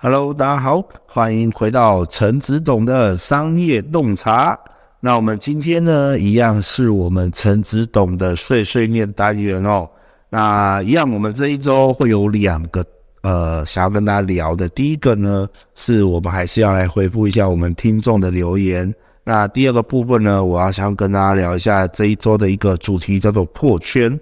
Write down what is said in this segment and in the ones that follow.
Hello，大家好，欢迎回到陈子董的商业洞察。那我们今天呢，一样是我们陈子董的碎碎念单元哦。那一样，我们这一周会有两个呃，想要跟大家聊的。第一个呢，是我们还是要来回复一下我们听众的留言。那第二个部分呢，我要想跟大家聊一下这一周的一个主题，叫做破圈。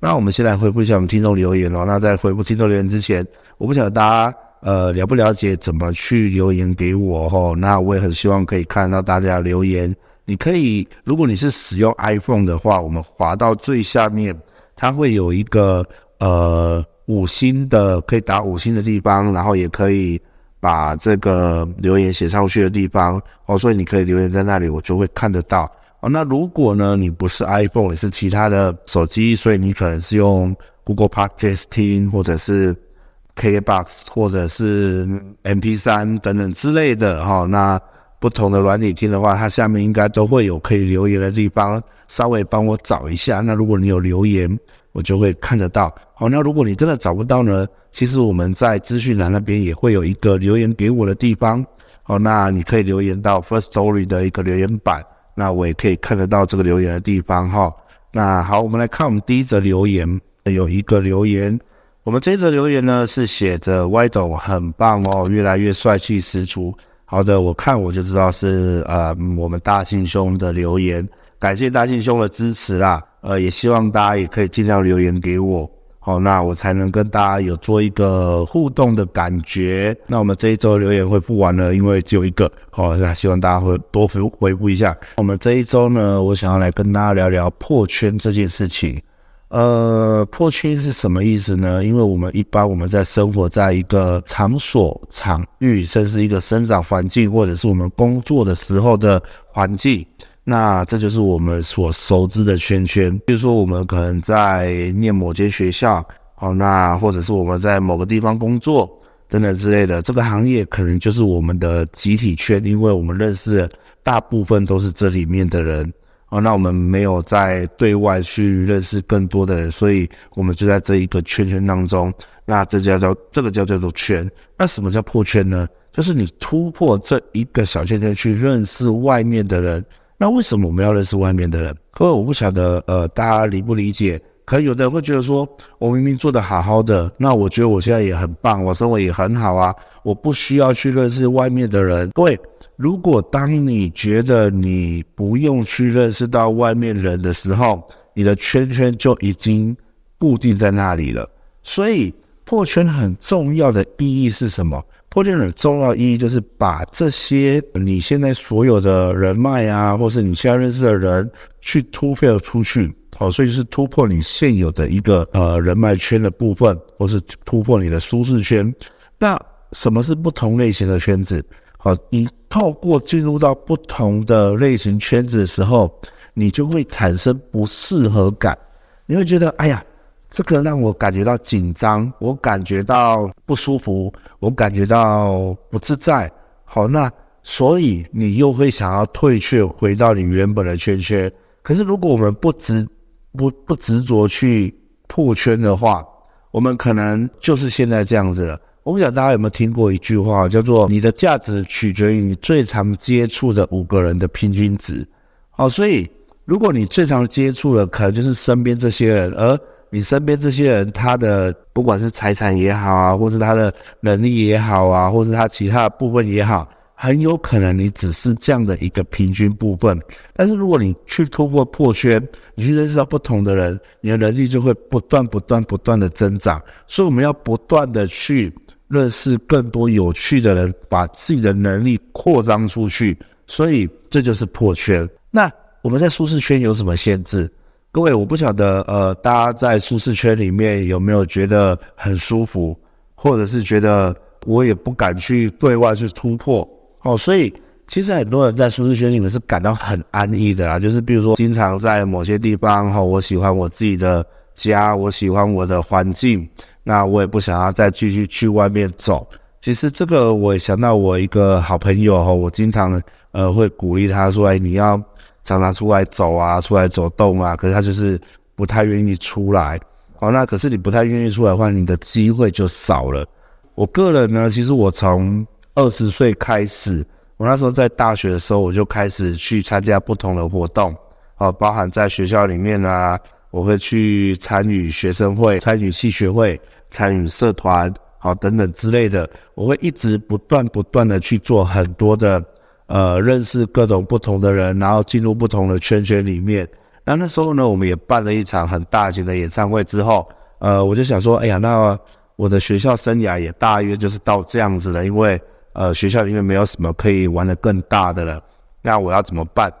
那我们先来回复一下我们听众留言哦。那在回复听众留言之前，我不晓得大家。呃，了不了解怎么去留言给我吼？那我也很希望可以看到大家留言。你可以，如果你是使用 iPhone 的话，我们滑到最下面，它会有一个呃五星的，可以打五星的地方，然后也可以把这个留言写上去的地方哦。所以你可以留言在那里，我就会看得到哦。那如果呢，你不是 iPhone，你是其他的手机，所以你可能是用 Google Podcast 听，或者是。K-box 或者是 MP3 等等之类的哈，那不同的软体听的话，它下面应该都会有可以留言的地方，稍微帮我找一下。那如果你有留言，我就会看得到。好，那如果你真的找不到呢，其实我们在资讯栏那边也会有一个留言给我的地方。好，那你可以留言到 First Story 的一个留言板，那我也可以看得到这个留言的地方哈。那好，我们来看我们第一则留言，有一个留言。我们这一则留言呢，是写着歪董很棒哦，越来越帅气十足。好的，我看我就知道是呃我们大信兄的留言，感谢大信兄的支持啦。呃，也希望大家也可以尽量留言给我，好，那我才能跟大家有做一个互动的感觉。那我们这一周留言回复完了，因为只有一个，好，那希望大家会多回回复一下。我们这一周呢，我想要来跟大家聊聊破圈这件事情。呃，破圈是什么意思呢？因为我们一般我们在生活在一个场所、场域，甚至一个生长环境，或者是我们工作的时候的环境，那这就是我们所熟知的圈圈。比如说，我们可能在念某间学校，好，那或者是我们在某个地方工作等等之类的，这个行业可能就是我们的集体圈，因为我们认识的大部分都是这里面的人。哦，那我们没有在对外去认识更多的人，所以我们就在这一个圈圈当中。那这叫叫这个叫叫做圈。那什么叫破圈呢？就是你突破这一个小圈圈去认识外面的人。那为什么我们要认识外面的人？各位，我不晓得，呃，大家理不理解？可能有的人会觉得说，我明明做得好好的，那我觉得我现在也很棒，我生活也很好啊，我不需要去认识外面的人。各位。如果当你觉得你不用去认识到外面人的时候，你的圈圈就已经固定在那里了。所以破圈很重要的意义是什么？破圈很重要的意义就是把这些你现在所有的人脉啊，或是你现在认识的人去突破出去。哦，所以就是突破你现有的一个呃人脉圈的部分，或是突破你的舒适圈。那什么是不同类型的圈子？好，你透过进入到不同的类型圈子的时候，你就会产生不适合感。你会觉得，哎呀，这个让我感觉到紧张，我感觉到不舒服，我感觉到不自在。好，那所以你又会想要退却，回到你原本的圈圈。可是如果我们不执不不执着去破圈的话，我们可能就是现在这样子了。我不晓得大家有没有听过一句话，叫做“你的价值取决于你最常接触的五个人的平均值”。哦，所以如果你最常接触的可能就是身边这些人，而你身边这些人他的不管是财产也好啊，或是他的能力也好啊，或是他其他的部分也好。很有可能你只是这样的一个平均部分，但是如果你去突破破圈，你去认识到不同的人，你的能力就会不断不断不断的增长。所以我们要不断的去认识更多有趣的人，把自己的能力扩张出去。所以这就是破圈。那我们在舒适圈有什么限制？各位，我不晓得，呃，大家在舒适圈里面有没有觉得很舒服，或者是觉得我也不敢去对外去突破。哦，所以其实很多人在舒适圈里面是感到很安逸的啦，就是比如说经常在某些地方，哈，我喜欢我自己的家，我喜欢我的环境，那我也不想要再继续去外面走。其实这个我也想到我一个好朋友哈，我经常呃会鼓励他说，哎，你要常常出来走啊，出来走动啊，可是他就是不太愿意出来。哦，那可是你不太愿意出来的话，你的机会就少了。我个人呢，其实我从二十岁开始，我那时候在大学的时候，我就开始去参加不同的活动，哦，包含在学校里面啊，我会去参与学生会、参与系学会、参与社团，好等等之类的，我会一直不断不断的去做很多的，呃，认识各种不同的人，然后进入不同的圈圈里面。那那时候呢，我们也办了一场很大型的演唱会之后，呃，我就想说，哎呀，那我的学校生涯也大约就是到这样子了，因为呃，学校里面没有什么可以玩的更大的了，那我要怎么办？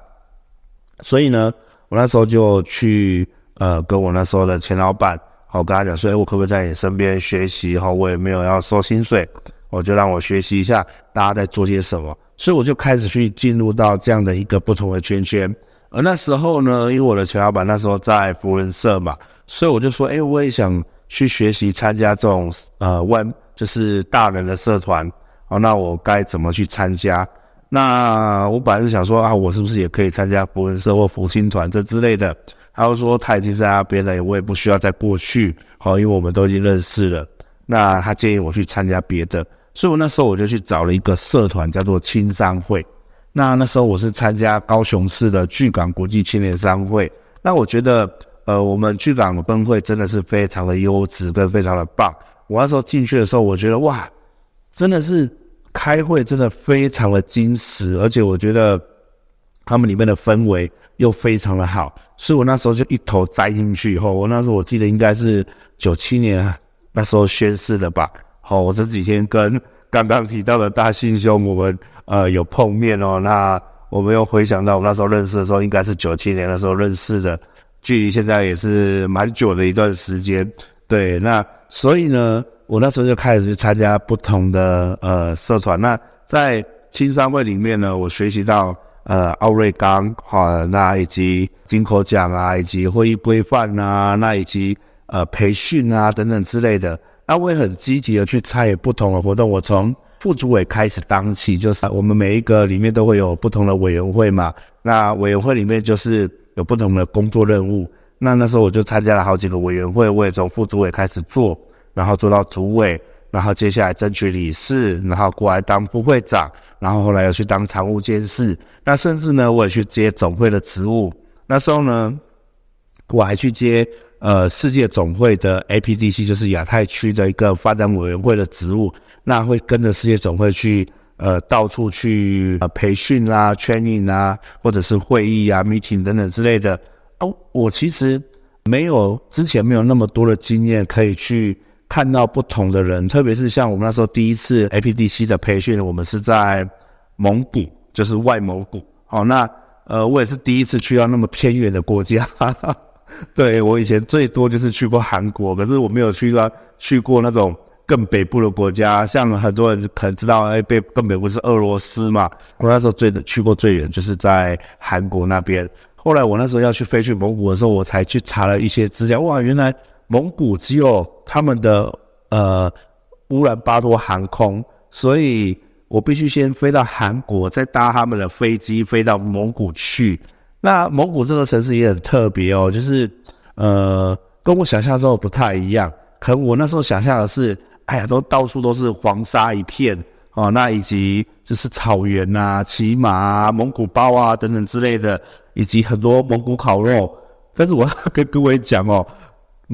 所以呢，我那时候就去呃，跟我那时候的前老板，好跟他讲说，哎，我可不可以在你身边学习？哈，我也没有要收薪水，我就让我学习一下大家在做些什么，所以我就开始去进入到这样的一个不同的圈圈。而那时候呢，因为我的前老板那时候在福人社嘛，所以我就说，哎，我也想去学习参加这种呃外就是大人的社团，哦，那我该怎么去参加？那我本来是想说啊，我是不是也可以参加福人社或福星团这之类的？他就说他已经在那边了，我也不需要再过去，好，因为我们都已经认识了。那他建议我去参加别的，所以我那时候我就去找了一个社团，叫做青商会。那那时候我是参加高雄市的巨港国际青年商会，那我觉得，呃，我们巨港的分会真的是非常的优质跟非常的棒。我那时候进去的时候，我觉得哇，真的是开会真的非常的矜持，而且我觉得他们里面的氛围又非常的好，所以我那时候就一头栽进去。以后我那时候我记得应该是九七年那时候宣誓的吧。好，我这几天跟。刚刚提到的大信兄，我们呃有碰面哦。那我们又回想到我们那时候认识的时候，应该是九七年的时候认识的，距离现在也是蛮久的一段时间。对，那所以呢，我那时候就开始去参加不同的呃社团。那在青商会里面呢，我学习到呃奥瑞冈哈，那以及金口奖啊，以及会议规范啊，那以及呃培训啊等等之类的。那我也很积极的去参与不同的活动。我从副主委开始当起，就是我们每一个里面都会有不同的委员会嘛。那委员会里面就是有不同的工作任务。那那时候我就参加了好几个委员会，我也从副主委开始做，然后做到主委，然后接下来争取理事，然后过来当副会长，然后后来又去当常务监事。那甚至呢，我也去接总会的职务。那时候呢，我还去接。呃，世界总会的 APDC 就是亚太区的一个发展委员会的职务，那会跟着世界总会去呃到处去呃培训啦、training 啊，或者是会议啊、meeting 等等之类的。哦，我其实没有之前没有那么多的经验可以去看到不同的人，特别是像我们那时候第一次 APDC 的培训，我们是在蒙古，就是外蒙古。好，那呃我也是第一次去到那么偏远的国家。哈 哈对，我以前最多就是去过韩国，可是我没有去到去过那种更北部的国家，像很多人可能知道，哎，北更北部是俄罗斯嘛。我那时候最去过最远就是在韩国那边。后来我那时候要去飞去蒙古的时候，我才去查了一些资料，哇，原来蒙古只有他们的呃乌兰巴托航空，所以我必须先飞到韩国，再搭他们的飞机飞到蒙古去。那蒙古这个城市也很特别哦，就是，呃，跟我想象中的不太一样。可能我那时候想象的是，哎呀，都到处都是黄沙一片哦，那以及就是草原呐、啊、骑马啊、蒙古包啊等等之类的，以及很多蒙古烤肉。但是我要跟各位讲哦，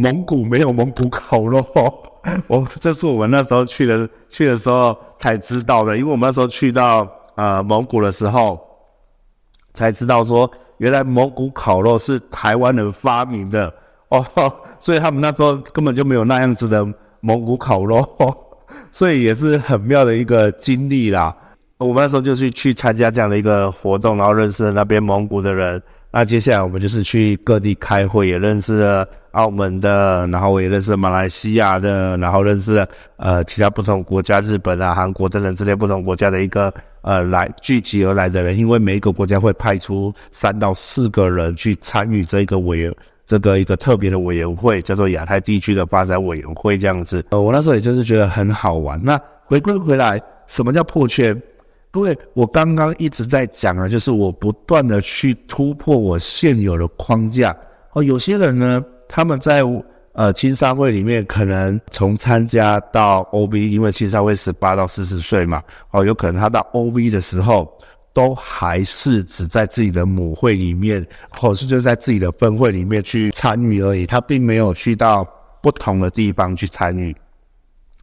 蒙古没有蒙古烤肉，我这是我们那时候去的去的时候才知道的，因为我们那时候去到呃蒙古的时候才知道说。原来蒙古烤肉是台湾人发明的哦，所以他们那时候根本就没有那样子的蒙古烤肉，所以也是很妙的一个经历啦。我们那时候就是去参加这样的一个活动，然后认识了那边蒙古的人。那接下来我们就是去各地开会，也认识了澳门的，然后我也认识了马来西亚的，然后认识了呃其他不同国家，日本啊、韩国等等之类不同国家的一个呃来聚集而来的人。因为每一个国家会派出三到四个人去参与这个委员这个一个特别的委员会，叫做亚太地区的发展委员会这样子。呃，我那时候也就是觉得很好玩。那回归回来，什么叫破圈？各位，我刚刚一直在讲啊，就是我不断的去突破我现有的框架。哦，有些人呢，他们在呃青商会里面，可能从参加到 OB，因为青商会十八到四十岁嘛，哦，有可能他到 OB 的时候，都还是只在自己的母会里面，或者是就在自己的分会里面去参与而已，他并没有去到不同的地方去参与，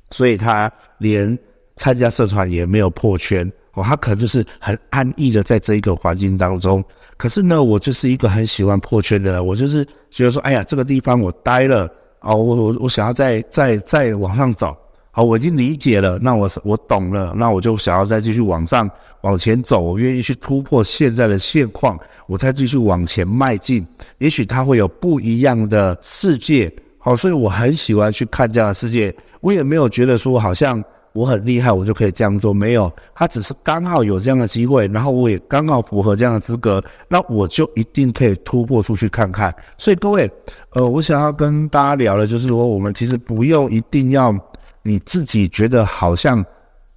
所以他连参加社团也没有破圈。哦，他可能就是很安逸的在这一个环境当中。可是呢，我就是一个很喜欢破圈的人。我就是觉得说，哎呀，这个地方我待了，哦，我我我想要再再再往上走。好，我已经理解了，那我我懂了，那我就想要再继续往上往前走。我愿意去突破现在的现况，我再继续往前迈进。也许它会有不一样的世界。好，所以我很喜欢去看这样的世界。我也没有觉得说好像。我很厉害，我就可以这样做。没有，他只是刚好有这样的机会，然后我也刚好符合这样的资格，那我就一定可以突破出去看看。所以各位，呃，我想要跟大家聊的就是说，我们其实不用一定要你自己觉得好像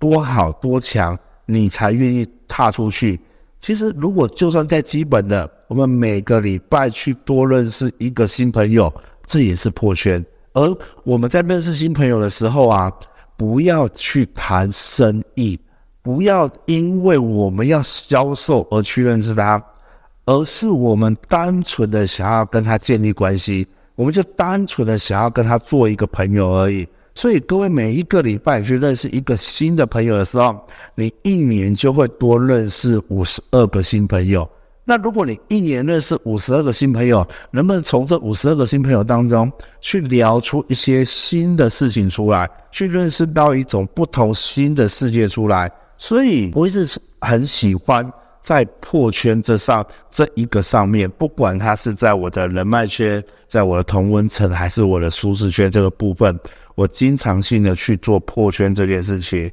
多好多强，你才愿意踏出去。其实，如果就算在基本的，我们每个礼拜去多认识一个新朋友，这也是破圈。而我们在认识新朋友的时候啊。不要去谈生意，不要因为我们要销售而去认识他，而是我们单纯的想要跟他建立关系，我们就单纯的想要跟他做一个朋友而已。所以各位每一个礼拜去认识一个新的朋友的时候，你一年就会多认识五十二个新朋友。那如果你一年认识五十二个新朋友，能不能从这五十二个新朋友当中去聊出一些新的事情出来，去认识到一种不同新的世界出来？所以我一直很喜欢在破圈这上这一个上面，不管它是在我的人脉圈，在我的同温层，还是我的舒适圈这个部分，我经常性的去做破圈这件事情。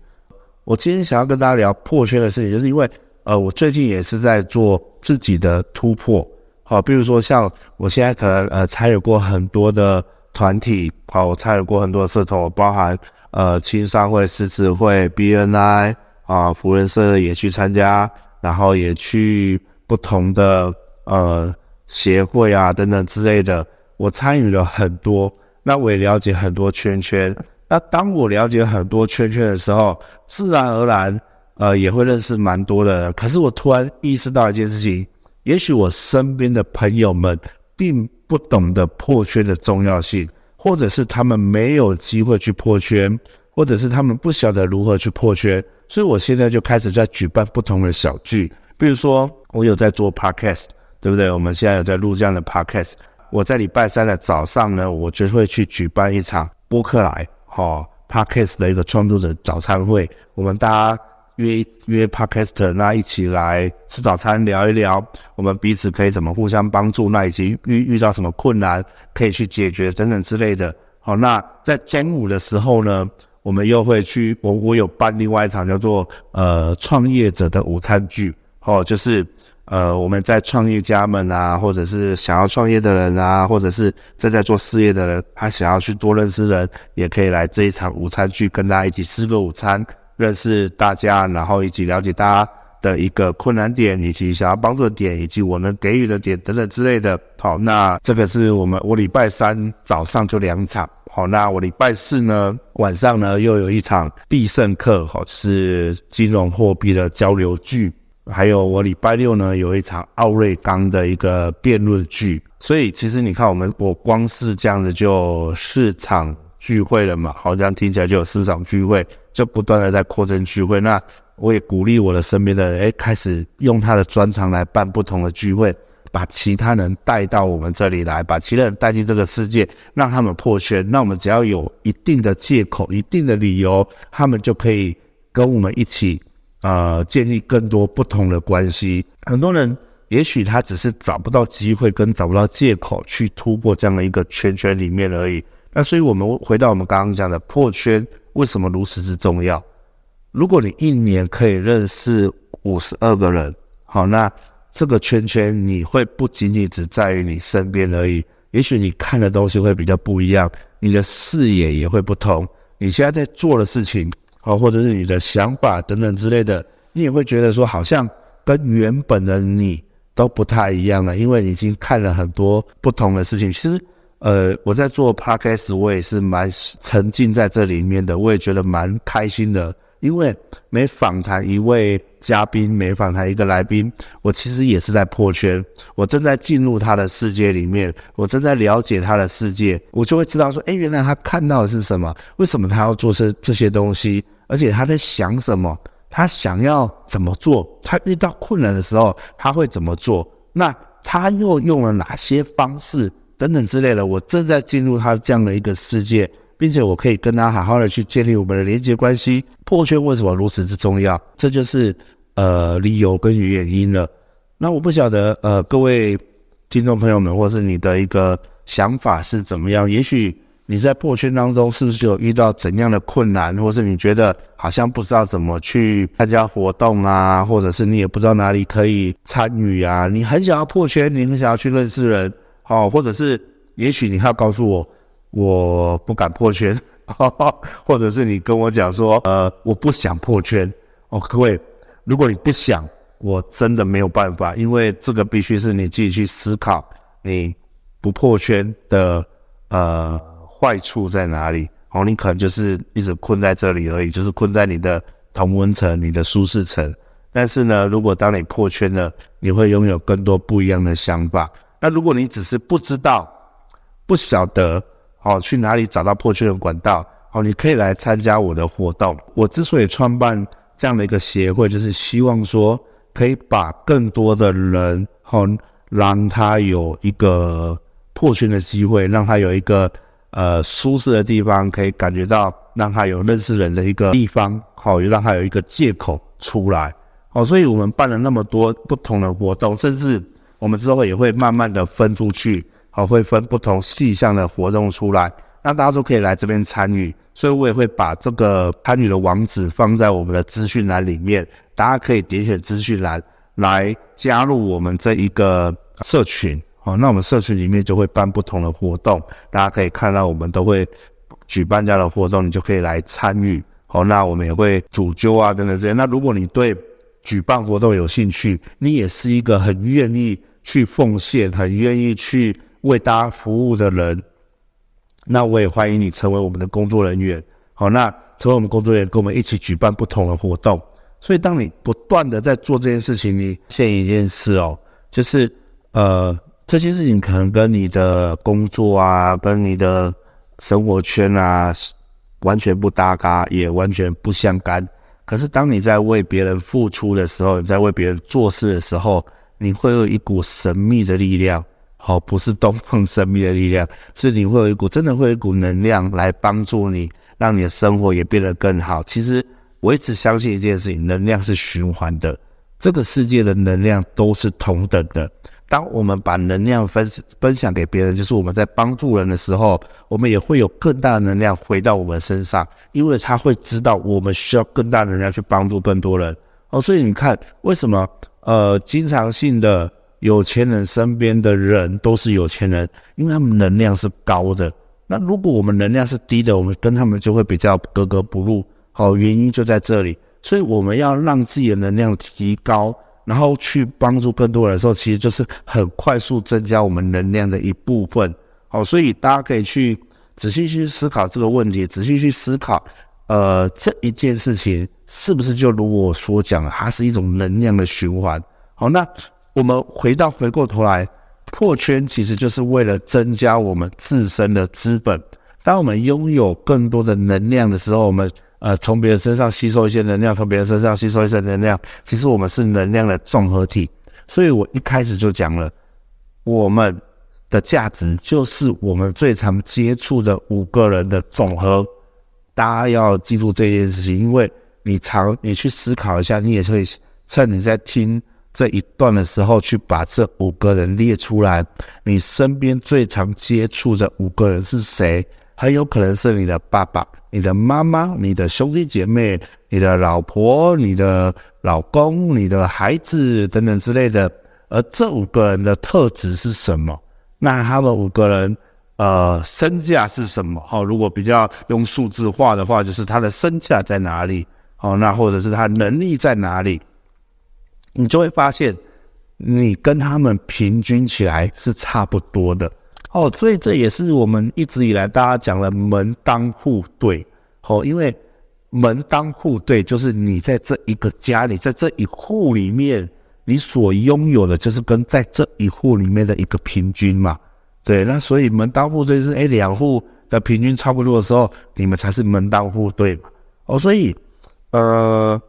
我今天想要跟大家聊破圈的事情，就是因为。呃，我最近也是在做自己的突破，好，比如说像我现在可能呃参与过很多的团体，好，我参与过很多的社团，包含呃青商会、狮子会、BNI 啊，福人社也去参加，然后也去不同的呃协会啊等等之类的，我参与了很多，那我也了解很多圈圈，那当我了解很多圈圈的时候，自然而然。呃，也会认识蛮多的，可是我突然意识到一件事情，也许我身边的朋友们并不懂得破圈的重要性，或者是他们没有机会去破圈，或者是他们不晓得如何去破圈，所以我现在就开始在举办不同的小聚，比如说我有在做 podcast，对不对？我们现在有在录这样的 podcast，我在礼拜三的早上呢，我就会去举办一场播客来，哈、，podcast 的一个创作者早餐会，我们大家。约约 podcast，那一起来吃早餐，聊一聊我们彼此可以怎么互相帮助，那以及遇遇到什么困难可以去解决等等之类的。好，那在中午的时候呢，我们又会去，我我有办另外一场叫做呃创业者的午餐聚，哦，就是呃我们在创业家们啊，或者是想要创业的人啊，或者是正在做事业的人，他想要去多认识人，也可以来这一场午餐聚，跟大家一起吃个午餐。认识大家，然后以及了解大家的一个困难点，以及想要帮助的点，以及我能给予的点等等之类的。好，那这个是我们我礼拜三早上就两场。好，那我礼拜四呢晚上呢又有一场必胜课，好，是金融货币的交流剧。还有我礼拜六呢有一场奥瑞冈的一个辩论剧。所以其实你看，我们我光是这样子就四场聚会了嘛，好像听起来就有市场聚会。就不断的在扩增聚会，那我也鼓励我的身边的人，哎，开始用他的专长来办不同的聚会，把其他人带到我们这里来，把其他人带进这个世界，让他们破圈。那我们只要有一定的借口、一定的理由，他们就可以跟我们一起，呃，建立更多不同的关系。很多人也许他只是找不到机会跟找不到借口去突破这样的一个圈圈里面而已。那所以我们回到我们刚刚讲的破圈。为什么如此之重要？如果你一年可以认识五十二个人，好，那这个圈圈你会不仅仅只在于你身边而已。也许你看的东西会比较不一样，你的视野也会不同。你现在在做的事情，好，或者是你的想法等等之类的，你也会觉得说，好像跟原本的你都不太一样了，因为你已经看了很多不同的事情。其实。呃，我在做 podcast，我也是蛮沉浸在这里面的，我也觉得蛮开心的。因为每访谈一位嘉宾，每访谈一个来宾，我其实也是在破圈，我正在进入他的世界里面，我正在了解他的世界，我就会知道说，哎，原来他看到的是什么？为什么他要做这这些东西？而且他在想什么？他想要怎么做？他遇到困难的时候，他会怎么做？那他又用了哪些方式？等等之类的，我正在进入他这样的一个世界。并且我可以跟他好好的去建立我们的连接关系。破圈为什么如此之重要？这就是呃理由跟原因了。那我不晓得呃各位听众朋友们，或是你的一个想法是怎么样？也许你在破圈当中是不是有遇到怎样的困难，或是你觉得好像不知道怎么去参加活动啊，或者是你也不知道哪里可以参与啊？你很想要破圈，你很想要去认识人，好，或者是也许你要告诉我。我不敢破圈，或者是你跟我讲说，呃，我不想破圈哦，各位，如果你不想，我真的没有办法，因为这个必须是你自己去思考，你不破圈的呃坏处在哪里？哦，你可能就是一直困在这里而已，就是困在你的同温层、你的舒适层。但是呢，如果当你破圈了，你会拥有更多不一样的想法。那如果你只是不知道、不晓得，哦，去哪里找到破圈的管道？哦，你可以来参加我的活动。我之所以创办这样的一个协会，就是希望说可以把更多的人，哦，让他有一个破圈的机会，让他有一个呃舒适的地方，可以感觉到让他有认识人的一个地方，好，让他有一个借口出来。哦，所以我们办了那么多不同的活动，甚至我们之后也会慢慢的分出去。好，会分不同细项的活动出来，那大家都可以来这边参与，所以我也会把这个参与的网址放在我们的资讯栏里面，大家可以点选资讯栏来加入我们这一个社群。好，那我们社群里面就会办不同的活动，大家可以看到我们都会举办这样的活动，你就可以来参与。好，那我们也会主揪啊等等这些。那如果你对举办活动有兴趣，你也是一个很愿意去奉献、很愿意去。为大家服务的人，那我也欢迎你成为我们的工作人员。好，那成为我们工作人员，跟我们一起举办不同的活动。所以，当你不断的在做这件事情，你现一件事哦，就是呃，这些事情可能跟你的工作啊，跟你的生活圈啊，完全不搭嘎，也完全不相干。可是，当你在为别人付出的时候，你在为别人做事的时候，你会有一股神秘的力量。好，不是东方神秘的力量，是你会有一股真的会有一股能量来帮助你，让你的生活也变得更好。其实我一直相信一件事情，能量是循环的，这个世界的能量都是同等的。当我们把能量分分享给别人，就是我们在帮助人的时候，我们也会有更大的能量回到我们身上，因为他会知道我们需要更大的能量去帮助更多人。哦，所以你看，为什么呃，经常性的。有钱人身边的人都是有钱人，因为他们能量是高的。那如果我们能量是低的，我们跟他们就会比较格格不入。好，原因就在这里。所以我们要让自己的能量提高，然后去帮助更多人的时候，其实就是很快速增加我们能量的一部分。好，所以大家可以去仔细去思考这个问题，仔细去思考，呃，这一件事情是不是就如我所讲，它是一种能量的循环。好，那。我们回到回过头来，破圈其实就是为了增加我们自身的资本。当我们拥有更多的能量的时候，我们呃从别人身上吸收一些能量，从别人身上吸收一些能量，其实我们是能量的综合体。所以我一开始就讲了，我们的价值就是我们最常接触的五个人的总和。大家要记住这件事情，因为你常你去思考一下，你也会趁你在听。这一段的时候，去把这五个人列出来。你身边最常接触的五个人是谁？很有可能是你的爸爸、你的妈妈、你的兄弟姐妹、你的老婆、你的老公、你的孩子等等之类的。而这五个人的特质是什么？那他们五个人，呃，身价是什么？好，如果比较用数字化的话，就是他的身价在哪里？好，那或者是他能力在哪里？你就会发现，你跟他们平均起来是差不多的。哦，所以这也是我们一直以来大家讲的门当户对。哦，因为门当户对，就是你在这一个家里，在这一户里面，你所拥有的就是跟在这一户里面的一个平均嘛。对，那所以门当户对是，哎，两户的平均差不多的时候，你们才是门当户对嘛。哦，所以，呃，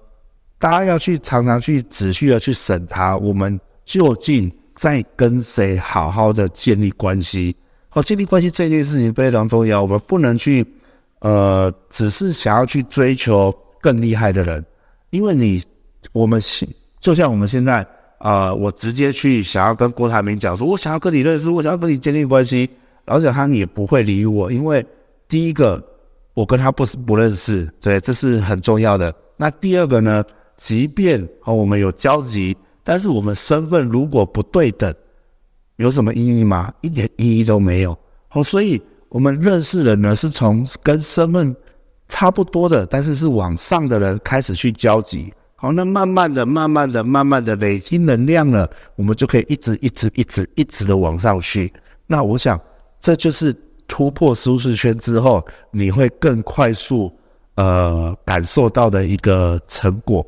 大家要去常常去仔细的去审查，我们究竟在跟谁好好的建立关系。好，建立关系这件事情非常重要，我们不能去，呃，只是想要去追求更厉害的人，因为你，我们现就像我们现在。啊、呃，我直接去想要跟郭台铭讲说，我想要跟你认识，我想要跟你建立关系，而且他也不会理我，因为第一个我跟他不是不认识，对，这是很重要的。那第二个呢，即便和我们有交集，但是我们身份如果不对等，有什么意义吗？一点意义都没有。好，所以我们认识人呢，是从跟身份差不多的，但是是往上的人开始去交集。好，那慢慢的、慢慢的、慢慢的累积能量了，我们就可以一直、一直、一直、一直的往上去。那我想，这就是突破舒适圈之后，你会更快速呃感受到的一个成果。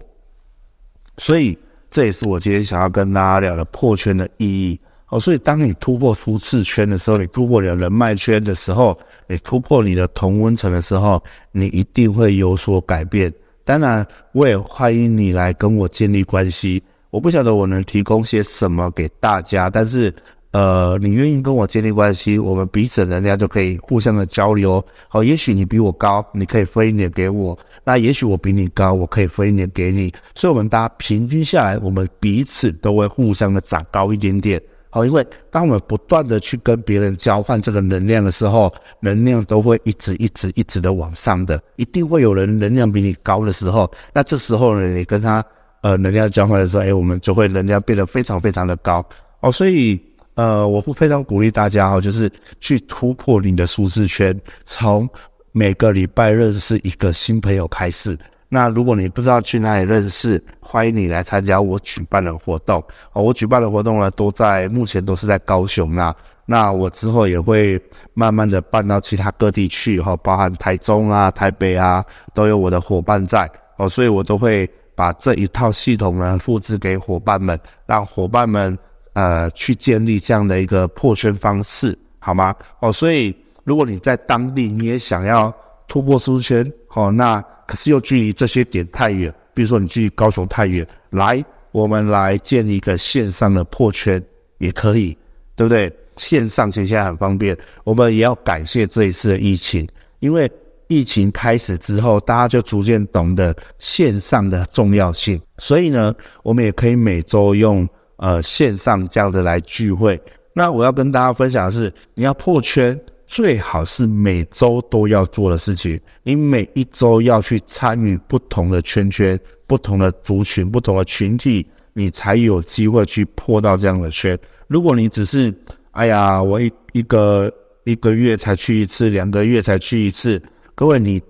所以，这也是我今天想要跟大家聊的破圈的意义。哦，所以当你突破舒适圈的时候，你突破了人脉圈的时候，你突破你的同温层的时候，你一定会有所改变。当然，我也欢迎你来跟我建立关系。我不晓得我能提供些什么给大家，但是，呃，你愿意跟我建立关系，我们彼此能量就可以互相的交流。好，也许你比我高，你可以分一点给我；那也许我比你高，我可以分一点给你。所以，我们大家平均下来，我们彼此都会互相的长高一点点。好，因为当我们不断的去跟别人交换这个能量的时候，能量都会一直、一直、一直的往上的。一定会有人能量比你高的时候，那这时候呢，你跟他呃能量交换的时候，哎，我们就会能量变得非常非常的高哦。所以呃，我会非常鼓励大家哦，就是去突破你的舒适圈，从每个礼拜认识一个新朋友开始。那如果你不知道去哪里认识，欢迎你来参加我举办的活动哦。我举办的活动呢，都在目前都是在高雄那。那我之后也会慢慢的办到其他各地去哈，包含台中啊、台北啊，都有我的伙伴在哦。所以我都会把这一套系统呢复制给伙伴们，让伙伴们呃去建立这样的一个破圈方式，好吗？哦，所以如果你在当地你也想要突破舒适圈，哦，那。可是又距离这些点太远，比如说你距离高雄太远，来，我们来建立一个线上的破圈也可以，对不对？线上其实现在很方便。我们也要感谢这一次的疫情，因为疫情开始之后，大家就逐渐懂得线上的重要性，所以呢，我们也可以每周用呃线上这样子来聚会。那我要跟大家分享的是，你要破圈。最好是每周都要做的事情，你每一周要去参与不同的圈圈、不同的族群、不同的群体，你才有机会去破到这样的圈。如果你只是，哎呀，我一一个一个月才去一次，两个月才去一次，各位你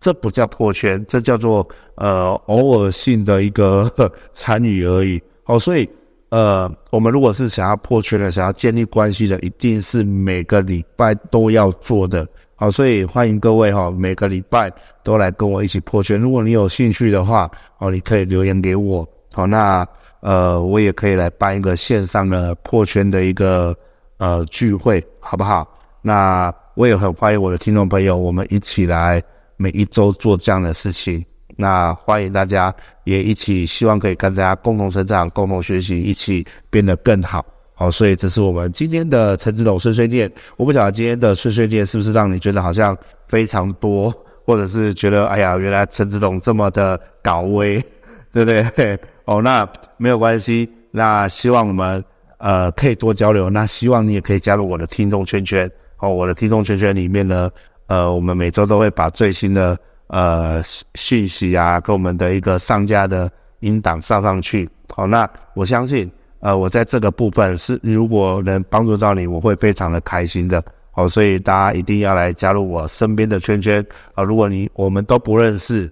这不叫破圈，这叫做呃偶尔性的一个 参与而已。哦，所以。呃，我们如果是想要破圈的，想要建立关系的，一定是每个礼拜都要做的。好，所以欢迎各位哈，每个礼拜都来跟我一起破圈。如果你有兴趣的话，哦，你可以留言给我。好，那呃，我也可以来办一个线上的破圈的一个呃聚会，好不好？那我也很欢迎我的听众朋友，我们一起来每一周做这样的事情。那欢迎大家也一起，希望可以跟大家共同成长、共同学习，一起变得更好。好，所以这是我们今天的陈子董碎碎念。我不晓得今天的碎碎念是不是让你觉得好像非常多，或者是觉得哎呀，原来陈子董这么的搞威，对不对？哦，那没有关系。那希望我们呃可以多交流。那希望你也可以加入我的听众圈圈。哦，我的听众圈圈里面呢，呃，我们每周都会把最新的。呃，信息啊，跟我们的一个上架的音档上上去。好，那我相信，呃，我在这个部分是如果能帮助到你，我会非常的开心的。好，所以大家一定要来加入我身边的圈圈啊。如果你我们都不认识，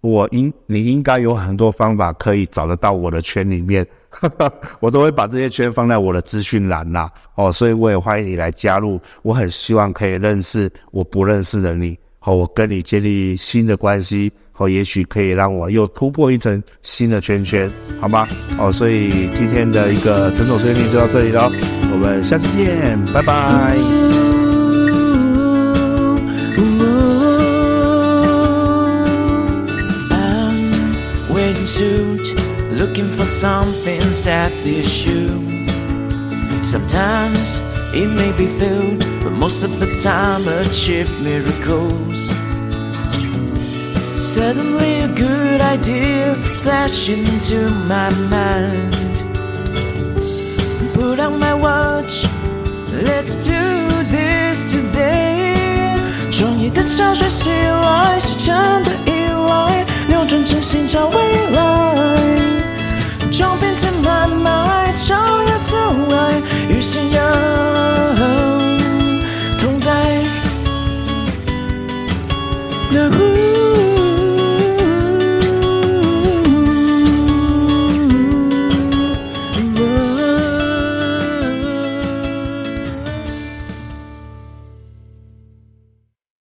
我应你应该有很多方法可以找得到我的圈里面，我都会把这些圈放在我的资讯栏啦。哦，所以我也欢迎你来加入。我很希望可以认识我不认识的你，和我跟你建立新的关系，和也许可以让我又突破一层新的圈圈，好吗？哦，所以今天的一个陈总碎念就到这里了，我们下次见，拜拜。Suit, looking for something sad issue. Sometimes It may be filled, but most of the time achieve miracles. Suddenly, a good idea flashed into my mind. Put on my watch, let's do this today. 创意的潮水袭来，是真的意外，扭转真心找未来。就变成慢慢超越阻碍，与信仰同在。